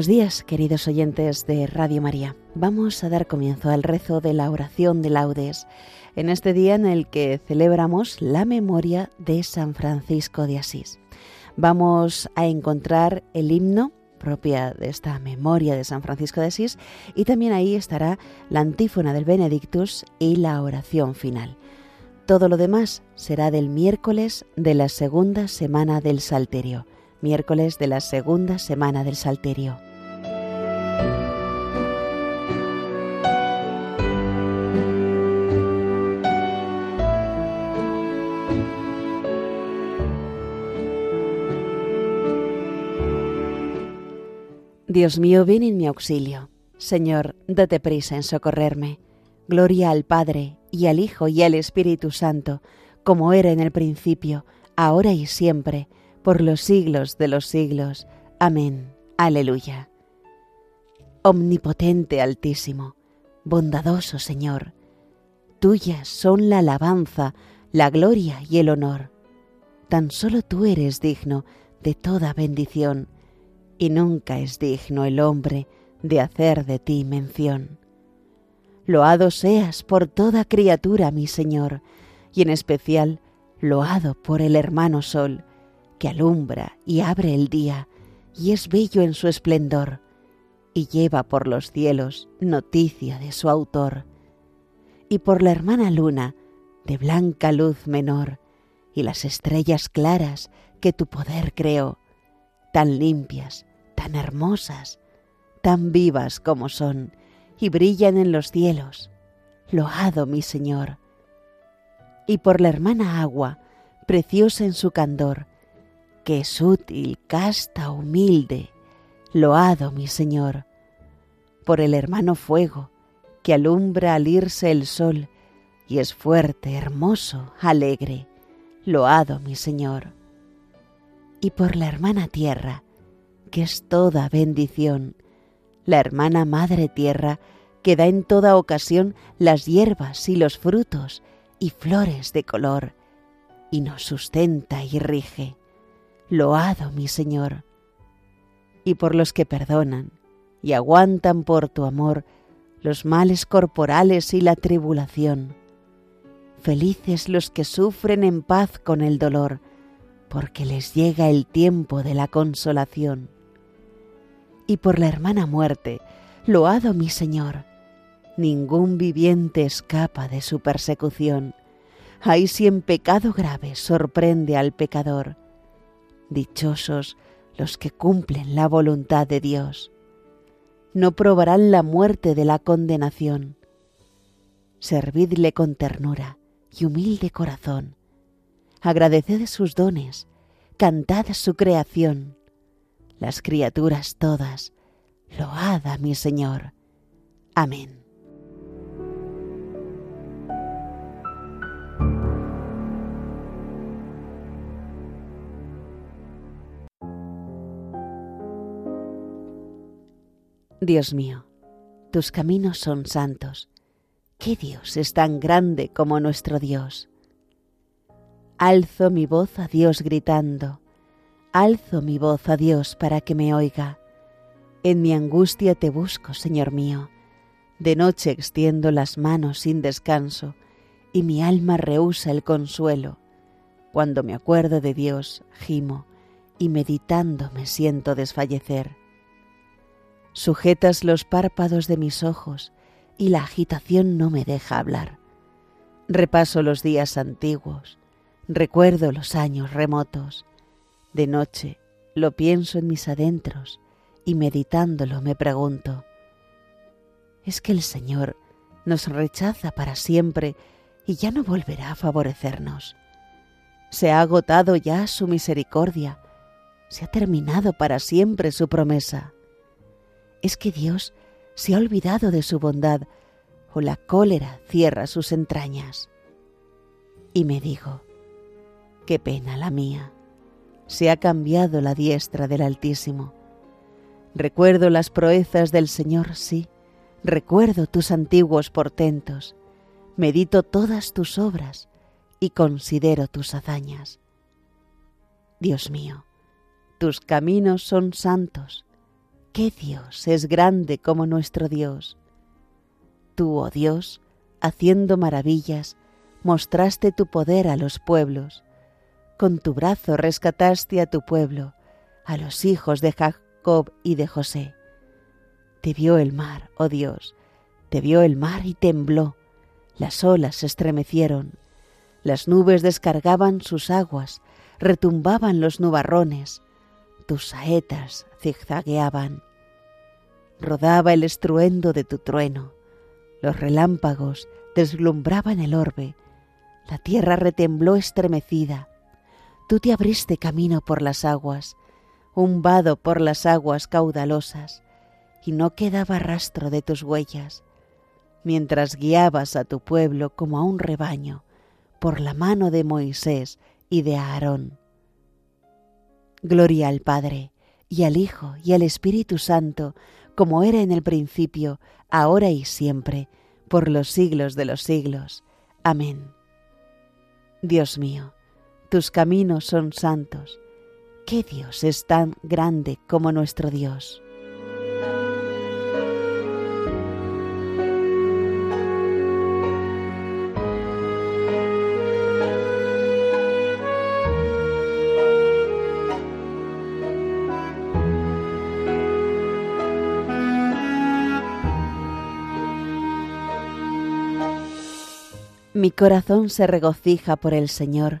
Buenos días, queridos oyentes de Radio María. Vamos a dar comienzo al rezo de la oración de laudes en este día en el que celebramos la memoria de San Francisco de Asís. Vamos a encontrar el himno propia de esta memoria de San Francisco de Asís y también ahí estará la antífona del Benedictus y la oración final. Todo lo demás será del miércoles de la segunda semana del Salterio, miércoles de la segunda semana del Salterio. Dios mío, ven en mi auxilio. Señor, date prisa en socorrerme. Gloria al Padre, y al Hijo, y al Espíritu Santo, como era en el principio, ahora y siempre, por los siglos de los siglos. Amén. Aleluya. Omnipotente Altísimo, bondadoso Señor, tuyas son la alabanza, la gloria y el honor. Tan solo tú eres digno de toda bendición y nunca es digno el hombre de hacer de ti mención. Loado seas por toda criatura, mi Señor, y en especial loado por el hermano Sol, que alumbra y abre el día, y es bello en su esplendor, y lleva por los cielos noticia de su autor, y por la hermana Luna, de blanca luz menor, y las estrellas claras que tu poder creó, tan limpias, tan hermosas, tan vivas como son, y brillan en los cielos. Loado mi Señor. Y por la hermana agua, preciosa en su candor, que es útil, casta, humilde, loado mi Señor. Por el hermano fuego, que alumbra al irse el sol, y es fuerte, hermoso, alegre, loado mi Señor. Y por la hermana tierra, que es toda bendición, la hermana Madre Tierra, que da en toda ocasión las hierbas y los frutos y flores de color, y nos sustenta y rige. Loado mi Señor. Y por los que perdonan y aguantan por tu amor los males corporales y la tribulación. Felices los que sufren en paz con el dolor, porque les llega el tiempo de la consolación y por la hermana muerte, loado mi Señor. Ningún viviente escapa de su persecución. Ay si en pecado grave sorprende al pecador. Dichosos los que cumplen la voluntad de Dios. No probarán la muerte de la condenación. Servidle con ternura y humilde corazón. Agradeced sus dones, cantad su creación las criaturas todas, load a mi Señor. Amén. Dios mío, tus caminos son santos. ¿Qué Dios es tan grande como nuestro Dios? Alzo mi voz a Dios gritando Alzo mi voz a Dios para que me oiga. En mi angustia te busco, Señor mío. De noche extiendo las manos sin descanso, y mi alma rehúsa el consuelo. Cuando me acuerdo de Dios, gimo, y meditando me siento desfallecer. Sujetas los párpados de mis ojos, y la agitación no me deja hablar. Repaso los días antiguos, recuerdo los años remotos, de noche lo pienso en mis adentros y meditándolo me pregunto, ¿es que el Señor nos rechaza para siempre y ya no volverá a favorecernos? ¿Se ha agotado ya su misericordia? ¿Se ha terminado para siempre su promesa? ¿Es que Dios se ha olvidado de su bondad o la cólera cierra sus entrañas? Y me digo, qué pena la mía se ha cambiado la diestra del Altísimo. Recuerdo las proezas del Señor, sí, recuerdo tus antiguos portentos, medito todas tus obras y considero tus hazañas. Dios mío, tus caminos son santos. ¿Qué Dios es grande como nuestro Dios? Tú, oh Dios, haciendo maravillas, mostraste tu poder a los pueblos. Con tu brazo rescataste a tu pueblo, a los hijos de Jacob y de José. Te vio el mar, oh Dios, te vio el mar y tembló, las olas se estremecieron, las nubes descargaban sus aguas, retumbaban los nubarrones, tus saetas zigzagueaban. Rodaba el estruendo de tu trueno, los relámpagos deslumbraban el orbe, la tierra retembló estremecida. Tú te abriste camino por las aguas, un vado por las aguas caudalosas, y no quedaba rastro de tus huellas, mientras guiabas a tu pueblo como a un rebaño por la mano de Moisés y de Aarón. Gloria al Padre, y al Hijo, y al Espíritu Santo, como era en el principio, ahora y siempre, por los siglos de los siglos. Amén. Dios mío, tus caminos son santos. ¿Qué Dios es tan grande como nuestro Dios? Mi corazón se regocija por el Señor,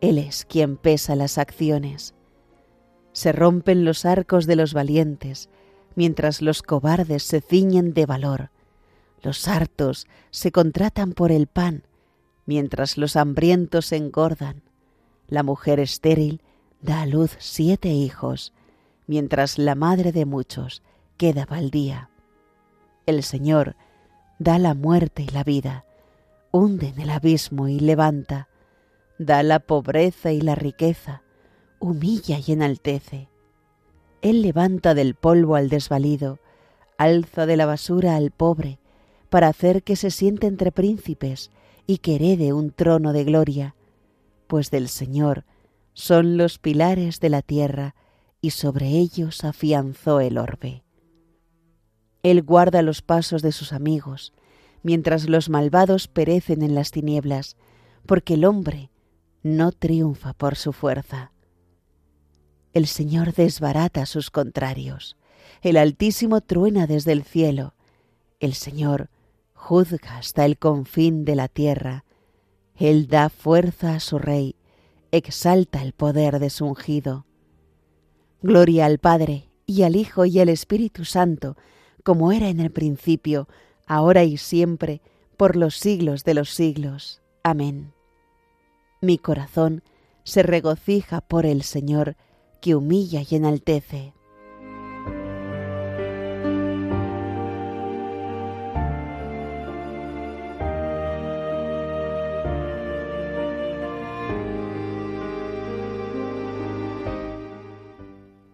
Él es quien pesa las acciones. Se rompen los arcos de los valientes, mientras los cobardes se ciñen de valor. Los hartos se contratan por el pan, mientras los hambrientos se engordan. La mujer estéril da a luz siete hijos, mientras la madre de muchos queda baldía. El Señor da la muerte y la vida, hunde en el abismo y levanta, da la pobreza y la riqueza, humilla y enaltece. Él levanta del polvo al desvalido, alza de la basura al pobre, para hacer que se siente entre príncipes y que herede un trono de gloria, pues del Señor son los pilares de la tierra y sobre ellos afianzó el orbe. Él guarda los pasos de sus amigos, mientras los malvados perecen en las tinieblas, porque el hombre no triunfa por su fuerza. El Señor desbarata sus contrarios, el Altísimo truena desde el cielo, el Señor juzga hasta el confín de la tierra, Él da fuerza a su Rey, exalta el poder de su ungido. Gloria al Padre, y al Hijo, y al Espíritu Santo, como era en el principio, ahora y siempre, por los siglos de los siglos. Amén. Mi corazón se regocija por el Señor, que humilla y enaltece.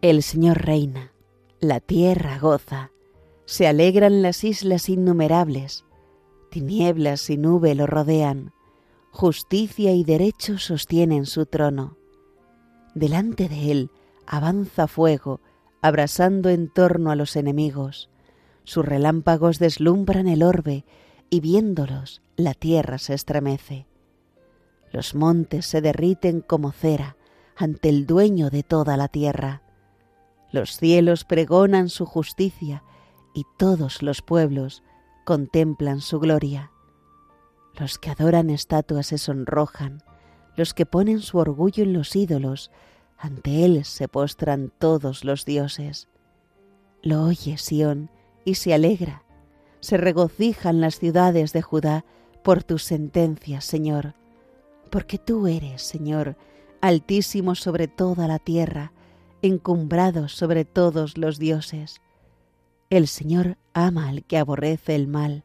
El Señor reina, la tierra goza, se alegran las islas innumerables, tinieblas y nube lo rodean, justicia y derecho sostienen su trono. Delante de él avanza fuego, abrasando en torno a los enemigos. Sus relámpagos deslumbran el orbe, y viéndolos la tierra se estremece. Los montes se derriten como cera ante el dueño de toda la tierra. Los cielos pregonan su justicia y todos los pueblos contemplan su gloria. Los que adoran estatuas se sonrojan, los que ponen su orgullo en los ídolos, ante él se postran todos los dioses. Lo oye Sión y se alegra, se regocijan las ciudades de Judá por tus sentencias, Señor, porque tú eres, Señor, altísimo sobre toda la tierra, encumbrado sobre todos los dioses. El Señor ama al que aborrece el mal,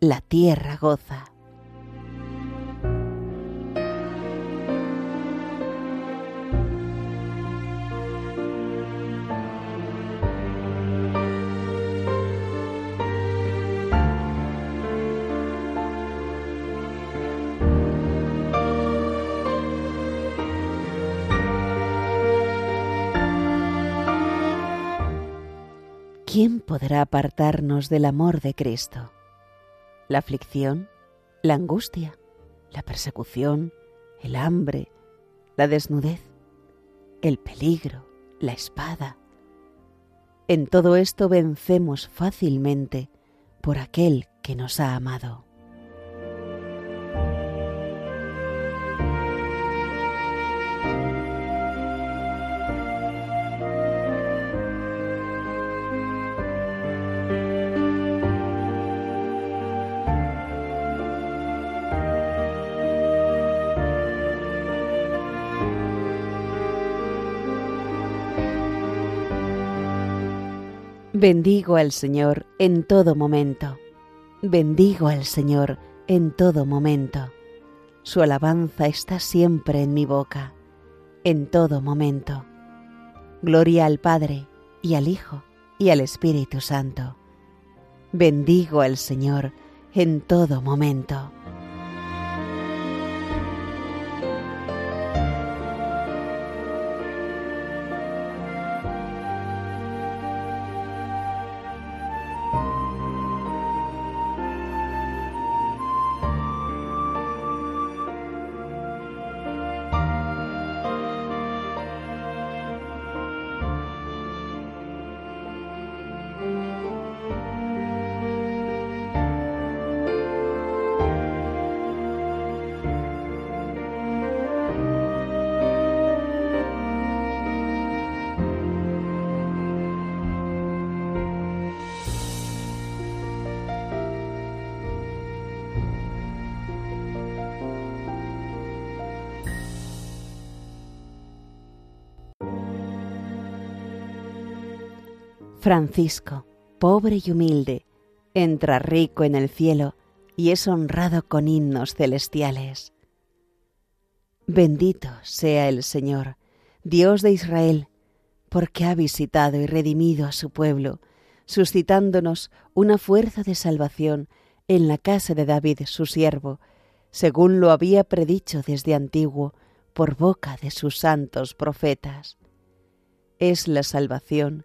la tierra goza. ¿quién podrá apartarnos del amor de Cristo? La aflicción, la angustia, la persecución, el hambre, la desnudez, el peligro, la espada. En todo esto vencemos fácilmente por aquel que nos ha amado. Bendigo al Señor en todo momento. Bendigo al Señor en todo momento. Su alabanza está siempre en mi boca, en todo momento. Gloria al Padre, y al Hijo, y al Espíritu Santo. Bendigo al Señor en todo momento. Francisco, pobre y humilde, entra rico en el cielo y es honrado con himnos celestiales. Bendito sea el Señor, Dios de Israel, porque ha visitado y redimido a su pueblo, suscitándonos una fuerza de salvación en la casa de David su siervo, según lo había predicho desde antiguo por boca de sus santos profetas. Es la salvación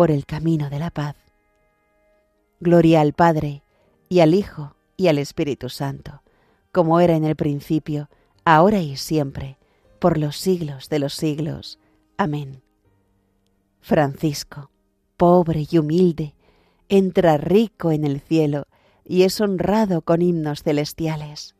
por el camino de la paz. Gloria al Padre, y al Hijo, y al Espíritu Santo, como era en el principio, ahora y siempre, por los siglos de los siglos. Amén. Francisco, pobre y humilde, entra rico en el cielo y es honrado con himnos celestiales.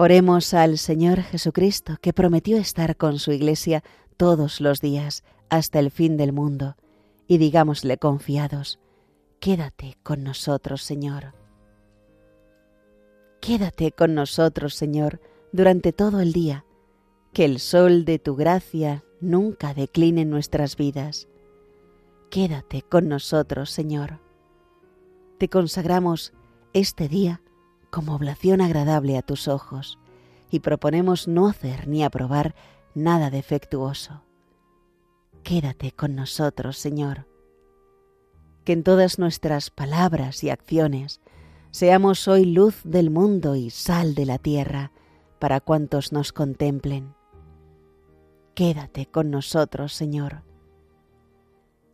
Oremos al Señor Jesucristo, que prometió estar con su Iglesia todos los días hasta el fin del mundo, y digámosle confiados, Quédate con nosotros, Señor. Quédate con nosotros, Señor, durante todo el día, que el sol de tu gracia nunca decline nuestras vidas. Quédate con nosotros, Señor. Te consagramos este día como oblación agradable a tus ojos y proponemos no hacer ni aprobar nada defectuoso. Quédate con nosotros, Señor. Que en todas nuestras palabras y acciones seamos hoy luz del mundo y sal de la tierra para cuantos nos contemplen. Quédate con nosotros, Señor.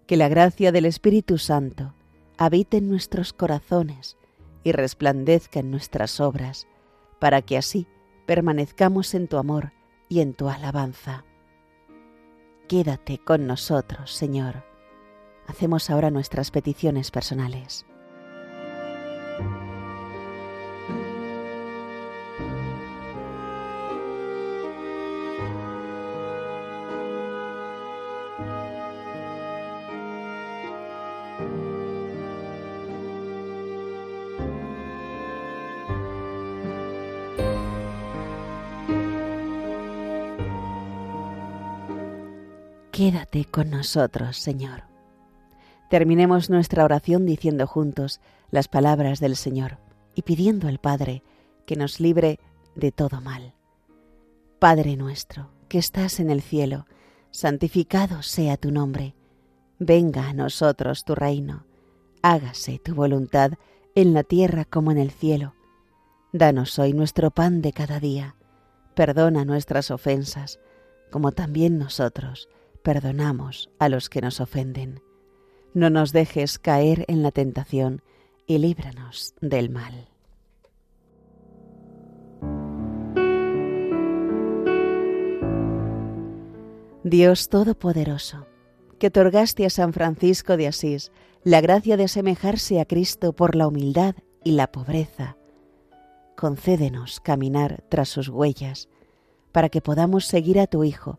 Que la gracia del Espíritu Santo habite en nuestros corazones y resplandezca en nuestras obras, para que así permanezcamos en tu amor y en tu alabanza. Quédate con nosotros, Señor. Hacemos ahora nuestras peticiones personales. Con nosotros, Señor. Terminemos nuestra oración diciendo juntos las palabras del Señor y pidiendo al Padre que nos libre de todo mal. Padre nuestro, que estás en el cielo, santificado sea tu nombre. Venga a nosotros tu reino. Hágase tu voluntad en la tierra como en el cielo. Danos hoy nuestro pan de cada día. Perdona nuestras ofensas, como también nosotros perdonamos a los que nos ofenden. No nos dejes caer en la tentación y líbranos del mal. Dios Todopoderoso, que otorgaste a San Francisco de Asís la gracia de asemejarse a Cristo por la humildad y la pobreza, concédenos caminar tras sus huellas, para que podamos seguir a tu Hijo,